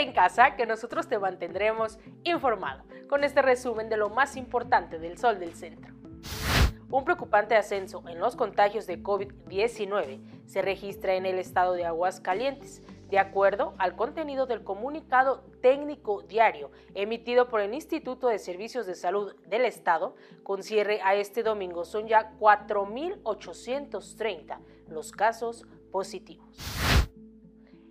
En casa que nosotros te mantendremos informado con este resumen de lo más importante del Sol del Centro. Un preocupante ascenso en los contagios de COVID-19 se registra en el estado de Aguascalientes, de acuerdo al contenido del comunicado técnico diario emitido por el Instituto de Servicios de Salud del Estado, con cierre a este domingo son ya 4.830 los casos positivos.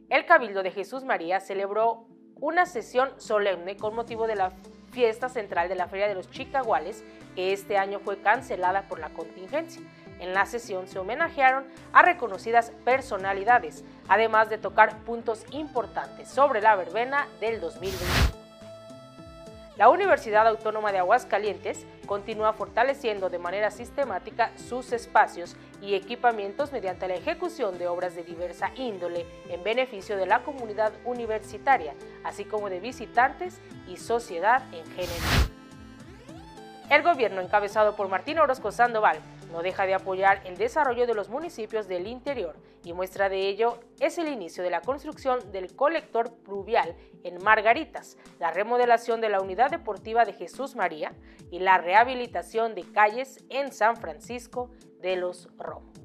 El Cabildo de Jesús María celebró una sesión solemne con motivo de la fiesta central de la Feria de los Chicaguales, que este año fue cancelada por la contingencia. En la sesión se homenajearon a reconocidas personalidades, además de tocar puntos importantes sobre la verbena del 2020. La Universidad Autónoma de Aguascalientes continúa fortaleciendo de manera sistemática sus espacios y equipamientos mediante la ejecución de obras de diversa índole en beneficio de la comunidad universitaria, así como de visitantes y sociedad en general. El gobierno encabezado por Martín Orozco Sandoval no deja de apoyar el desarrollo de los municipios del interior y muestra de ello es el inicio de la construcción del colector pluvial en Margaritas, la remodelación de la unidad deportiva de Jesús María y la rehabilitación de calles en San Francisco de los Romos.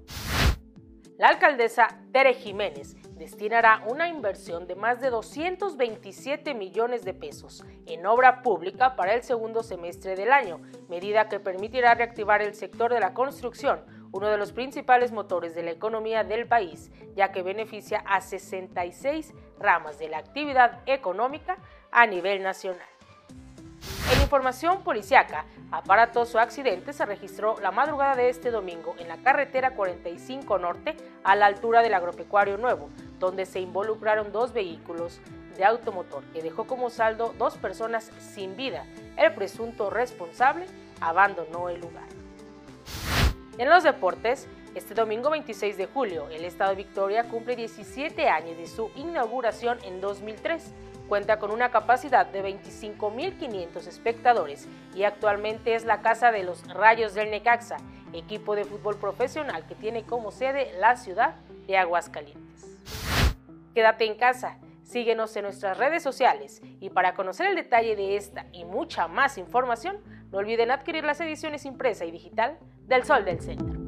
La alcaldesa Tere Jiménez destinará una inversión de más de 227 millones de pesos en obra pública para el segundo semestre del año, medida que permitirá reactivar el sector de la construcción, uno de los principales motores de la economía del país, ya que beneficia a 66 ramas de la actividad económica a nivel nacional. En información policiaca, aparatoso accidente se registró la madrugada de este domingo en la carretera 45 Norte a la altura del agropecuario nuevo, donde se involucraron dos vehículos de automotor que dejó como saldo dos personas sin vida. El presunto responsable abandonó el lugar. En los deportes, este domingo 26 de julio, el Estado de Victoria cumple 17 años de su inauguración en 2003 Cuenta con una capacidad de 25.500 espectadores y actualmente es la casa de los Rayos del Necaxa, equipo de fútbol profesional que tiene como sede la ciudad de Aguascalientes. Quédate en casa, síguenos en nuestras redes sociales y para conocer el detalle de esta y mucha más información, no olviden adquirir las ediciones impresa y digital del Sol del Centro.